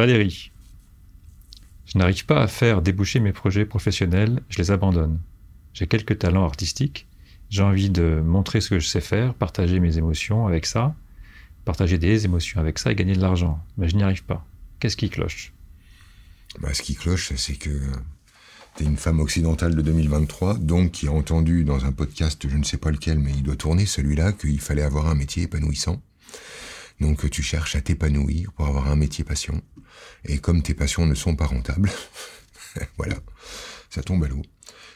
Valérie. Je n'arrive pas à faire déboucher mes projets professionnels, je les abandonne. J'ai quelques talents artistiques, j'ai envie de montrer ce que je sais faire, partager mes émotions avec ça, partager des émotions avec ça et gagner de l'argent. Mais je n'y arrive pas. Qu'est-ce qui cloche? Bah, Ce qui cloche, c'est que tu es une femme occidentale de 2023, donc qui a entendu dans un podcast, je ne sais pas lequel, mais il doit tourner celui-là, qu'il fallait avoir un métier épanouissant. Donc tu cherches à t'épanouir pour avoir un métier passion. Et comme tes passions ne sont pas rentables, voilà, ça tombe à l'eau.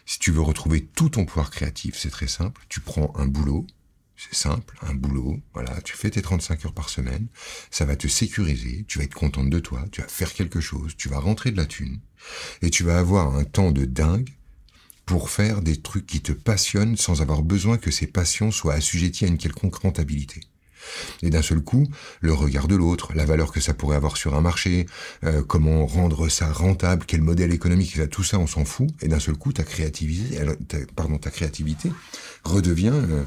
Si tu veux retrouver tout ton pouvoir créatif, c'est très simple. Tu prends un boulot, c'est simple, un boulot, voilà, tu fais tes 35 heures par semaine, ça va te sécuriser, tu vas être contente de toi, tu vas faire quelque chose, tu vas rentrer de la thune, et tu vas avoir un temps de dingue pour faire des trucs qui te passionnent sans avoir besoin que ces passions soient assujetties à une quelconque rentabilité. Et d'un seul coup, le regard de l'autre, la valeur que ça pourrait avoir sur un marché, euh, comment rendre ça rentable, quel modèle économique, tout ça, on s'en fout. Et d'un seul coup, ta créativité, redevient euh,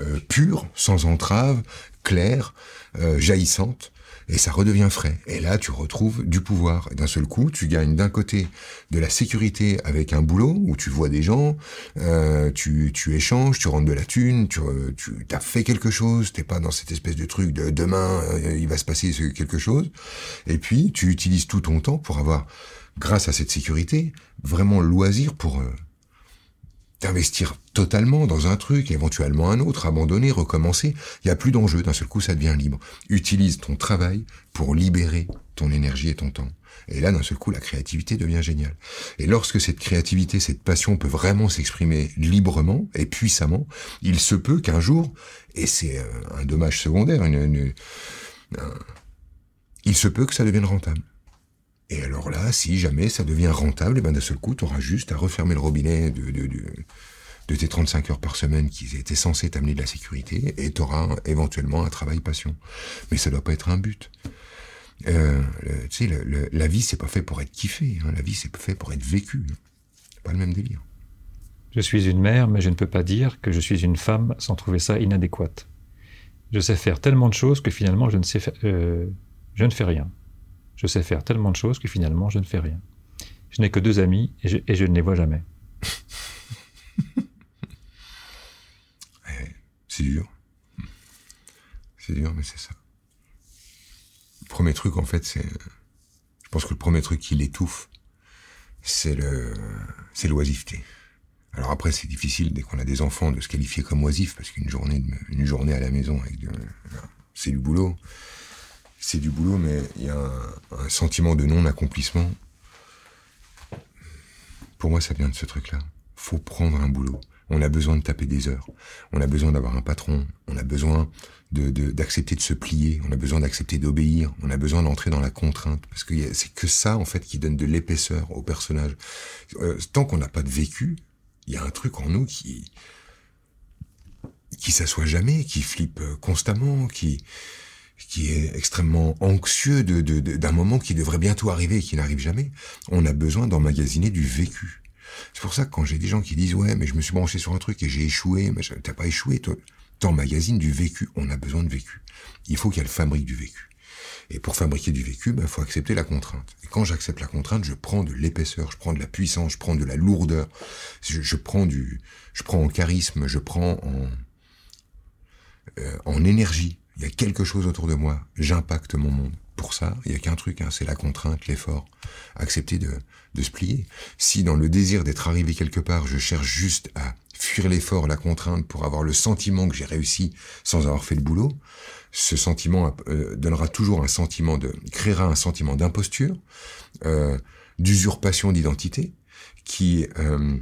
euh, pure, sans entrave, claire, jaillissante et ça redevient frais. Et là, tu retrouves du pouvoir. D'un seul coup, tu gagnes d'un côté de la sécurité avec un boulot où tu vois des gens, euh, tu, tu échanges, tu rentres de la thune, tu, tu as fait quelque chose, t'es pas dans cette espèce de truc de demain, euh, il va se passer quelque chose. Et puis, tu utilises tout ton temps pour avoir, grâce à cette sécurité, vraiment le loisir pour... d'investir totalement dans un truc, éventuellement un autre, abandonner, recommencer. Il n'y a plus d'enjeu, d'un seul coup ça devient libre. Utilise ton travail pour libérer ton énergie et ton temps. Et là, d'un seul coup, la créativité devient géniale. Et lorsque cette créativité, cette passion peut vraiment s'exprimer librement et puissamment, il se peut qu'un jour, et c'est euh, un dommage secondaire, il se peut que ça devienne rentable. Et alors là, si jamais ça devient rentable, et eh ben d'un seul coup, tu auras juste à refermer le robinet de, de, de, tes 35 heures par semaine qui étaient censées t'amener de la sécurité, et tu auras éventuellement un travail passion. Mais ça doit pas être un but. Euh, tu sais, la vie, c'est pas fait pour être kiffé. Hein. La vie, c'est fait pour être vécu. Pas le même délire. Je suis une mère, mais je ne peux pas dire que je suis une femme sans trouver ça inadéquate. Je sais faire tellement de choses que finalement, je ne euh, je ne fais rien. Je sais faire tellement de choses que finalement je ne fais rien. Je n'ai que deux amis et je, ne les vois jamais. c'est dur. C'est dur, mais c'est ça. Le premier truc, en fait, c'est. Je pense que le premier truc qui l'étouffe, c'est le, c'est l'oisiveté. Alors après, c'est difficile dès qu'on a des enfants de se qualifier comme oisif parce qu'une journée, une journée à la maison c'est du boulot c'est du boulot, mais il y a un, sentiment de non-accomplissement. Pour moi, ça vient de ce truc-là. Faut prendre un boulot. On a besoin de taper des heures. On a besoin d'avoir un patron. On a besoin d'accepter de, se plier. On a besoin d'accepter d'obéir. On a besoin d'entrer dans la contrainte. Parce que c'est que ça, en fait, qui donne de l'épaisseur au personnage. Euh, tant qu'on n'a pas de vécu, il y a un truc en nous qui qui s'assoit jamais, qui flippe constamment, qui qui est extrêmement anxieux de, d'un moment qui devrait bientôt arriver et qui n'arrive jamais. On a besoin d'emmagasiner du vécu. C'est pour ça que quand j'ai des gens qui disent ouais mais je me suis branché sur un truc et j'ai échoué, mais t'as pas échoué. T'emmagasines du vécu. On a besoin de vécu. Il faut qu'elle fabrique du vécu. Et pour fabriquer du vécu, il ben, faut accepter la contrainte. Et quand j'accepte la contrainte, je prends de l'épaisseur, je prends de la puissance, je prends de la lourdeur, je, je prends du, je prends en charisme, je prends en, euh, en énergie. Il y a quelque chose autour de moi. J'impacte mon monde. Pour ça, il y a qu'un truc, hein, c'est la contrainte, l'effort. Accepter de, de se plier. Si dans le désir d'être arrivé quelque part, je cherche juste à fuir l'effort, la contrainte, pour avoir le sentiment que j'ai réussi sans avoir fait le boulot, ce sentiment euh, donnera toujours un sentiment de, créera un sentiment d'imposture, euh, d'usurpation d'identité, qui euh,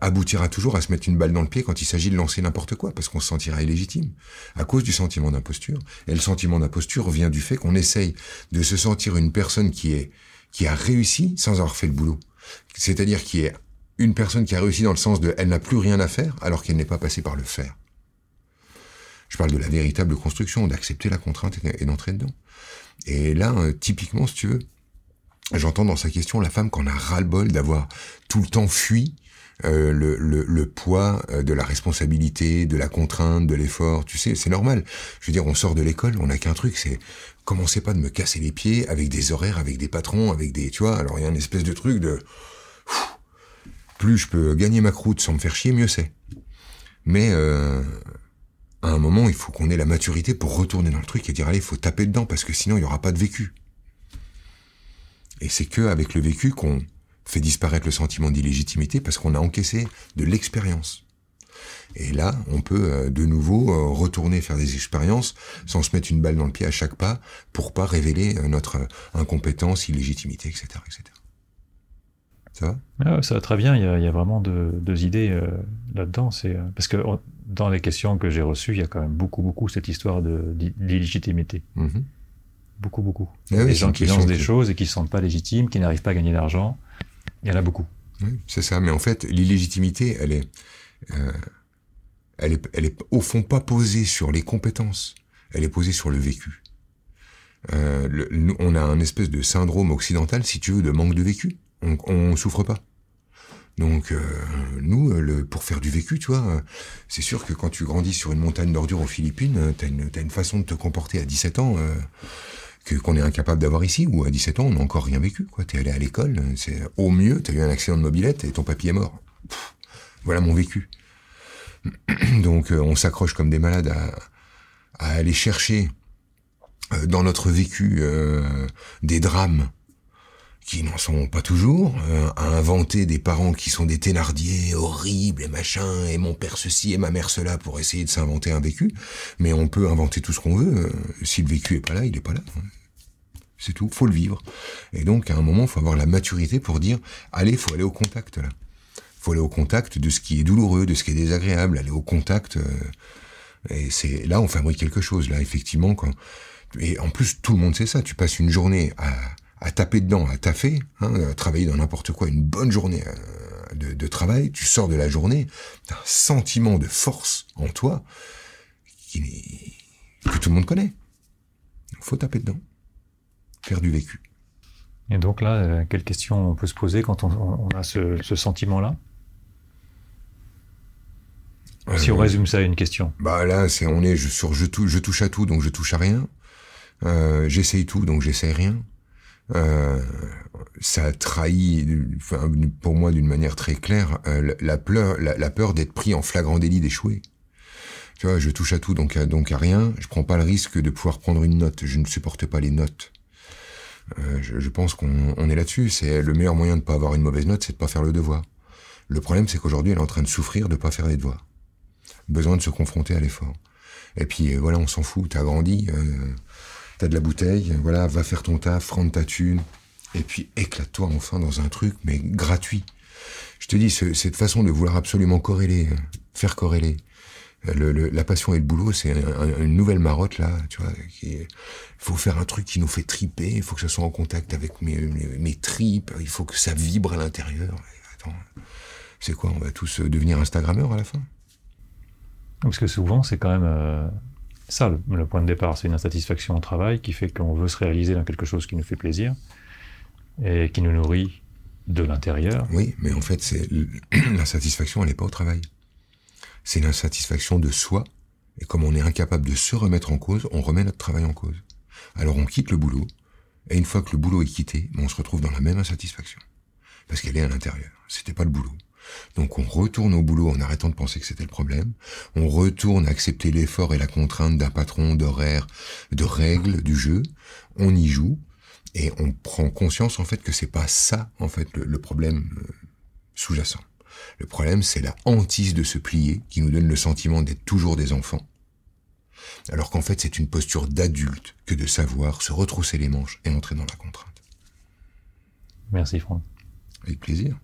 aboutira toujours à se mettre une balle dans le pied quand il s'agit de lancer n'importe quoi, parce qu'on se sentira illégitime, à cause du sentiment d'imposture. Et le sentiment d'imposture vient du fait qu'on essaye de se sentir une personne qui est qui a réussi sans avoir fait le boulot. C'est-à-dire qui est une personne qui a réussi dans le sens de elle n'a plus rien à faire alors qu'elle n'est pas passée par le faire. Je parle de la véritable construction, d'accepter la contrainte et d'entrer dedans. Et là, euh, typiquement, si tu veux, j'entends dans sa question la femme qu'on a ras-le-bol d'avoir tout le temps fui euh, le, le, le, poids euh, de la responsabilité, de la contrainte, de l'effort. Tu sais, c'est normal. Je veux dire, on sort de l'école, on n'a qu'un truc, c'est commencez pas de me casser les pieds avec des horaires, avec des patrons, avec des, tu vois. Alors il y a une espèce de truc de plus je peux gagner ma croûte sans me faire chier, mieux c'est. Mais euh, à un moment, il faut qu'on ait la maturité pour retourner dans le truc et dire allez, il faut taper dedans parce que sinon il y aura pas de vécu. Et c'est que avec le vécu qu'on fait disparaître le sentiment d'illégitimité parce qu'on a encaissé de l'expérience. Et là, on peut euh, de nouveau euh, retourner faire des expériences sans se mettre une balle dans le pied à chaque pas pour pas révéler euh, notre incompétence, illégitimité, etc., etc. Ça va? Ah Ça va très bien. Il y a, vraiment deux, idées là-dedans. C'est parce que dans les questions que j'ai reçues, il y a quand même beaucoup, beaucoup cette histoire d'illégitimité. Mm-hmm. Beaucoup, beaucoup. Ah des gens qui lancent des choses et qui ne se sentent pas légitimes, qui n'arrivent pas à gagner d'argent il y en a beaucoup. Oui, c'est ça. Mais en fait, l'illégitimité, elle est, euh, elle est, elle est au fond pas posée sur les compétences. Elle est posée sur le vécu. Euh, on a un espèce de syndrome occidental, si tu veux, de manque de vécu. On, on souffre pas. Donc euh, nous, le, pour faire du vécu, tu vois, c'est sûr que quand tu grandis sur une montagne d'ordures aux Philippines, t'as une, une façon de te comporter à 17 ans qu'on est incapable d'avoir ici, ou à 17 ans, on n'a encore rien vécu. quoi. T'es allé à l'école, c'est au mieux, t'as eu un accident de mobilette et ton papy est mort. voilà mon vécu. Donc euh, on s'accroche comme des malades à, aller chercher euh, dans notre vécu euh, des drames qui n'en sont pas toujours, à inventer des parents qui sont des thénardiers horribles et machin, et mon père ceci et ma mère cela pour essayer de s'inventer un vécu. Mais on peut inventer tout ce qu'on veut. si le vécu est pas là, il est pas là. C'est tout, faut le vivre. Et donc, à un moment, faut avoir la maturité pour dire, allez, faut aller au contact, là. faut aller au contact de ce qui est douloureux, de ce qui est désagréable, aller au contact. Euh, et c'est là, on fabrique quelque chose, là, effectivement. Quand, et en plus, tout le monde sait ça. Tu passes une journée à, à taper dedans, à taffer, hein, à travailler dans n'importe quoi, une bonne journée euh, de, de, travail, tu sors de la journée, un sentiment de force en toi qui, que tout le monde connaît. Il faut taper dedans faire du vécu. Et donc là, euh, quelle question on peut se poser quand on, a ce, sentiment-là? Si on euh, résume ça à une question. Bah là, c'est on est sur je, touche, je touche à tout, donc je touche à rien. Euh, j'essaye tout, donc j'essaye rien. Ça trahit, enfin, pour moi, d'une manière très claire, la, peur, la, peur d'être pris en flagrant délit d'échouer. Tu vois, je touche à tout, donc à, rien. Je prends pas le risque de pouvoir prendre une note. Je ne supporte pas les notes. Euh, je, pense qu'on est là-dessus. C'est le meilleur moyen de pas avoir une mauvaise note, c'est de pas faire le devoir. Le problème, c'est qu'aujourd'hui, elle est en train de souffrir de pas faire les devoirs. Besoin de se confronter à l'effort. Et puis euh, voilà, on s'en fout. T'as grandi, euh, t'as de la bouteille. Voilà, va faire ton taf, rendre ta thune, et puis éclate-toi enfin dans un truc, mais gratuit. Je te dis, cette façon de vouloir absolument corréler, faire corréler, le, la passion et le boulot, c'est une nouvelle marotte là, tu vois. Il faut faire un truc qui nous fait triper. Il faut que ça soit en contact avec mes, mes, tripes. Il faut que ça vibre à l'intérieur. Attends, c'est quoi On va tous devenir Instagrammeurs à la fin? Parce que souvent, c'est quand même euh, ça le, point de départ. C'est une insatisfaction au travail qui fait qu'on veut se réaliser dans quelque chose qui nous fait plaisir et qui nous nourrit de l'intérieur. Oui, mais en fait, c'est l'insatisfaction, elle n'est pas au travail c'est l'insatisfaction de soi, et comme on est incapable de se remettre en cause, on remet notre travail en cause. Alors on quitte le boulot, et une fois que le boulot est quitté, on se retrouve dans la même insatisfaction. Parce qu'elle est à l'intérieur. C'était pas le boulot. Donc on retourne au boulot en arrêtant de penser que c'était le problème. On retourne à accepter l'effort et la contrainte d'un patron, d'horaire, de règles du jeu. On y joue et on prend conscience en fait que c'est pas ça en fait le, problème euh, sous-jacent. Le problème, c'est la hantise de se plier qui nous donne le sentiment d'être toujours des enfants. Alors qu'en fait, c'est une posture d'adulte que de savoir se retrousser les manches et entrer dans la contrainte. Merci Franck. Avec plaisir.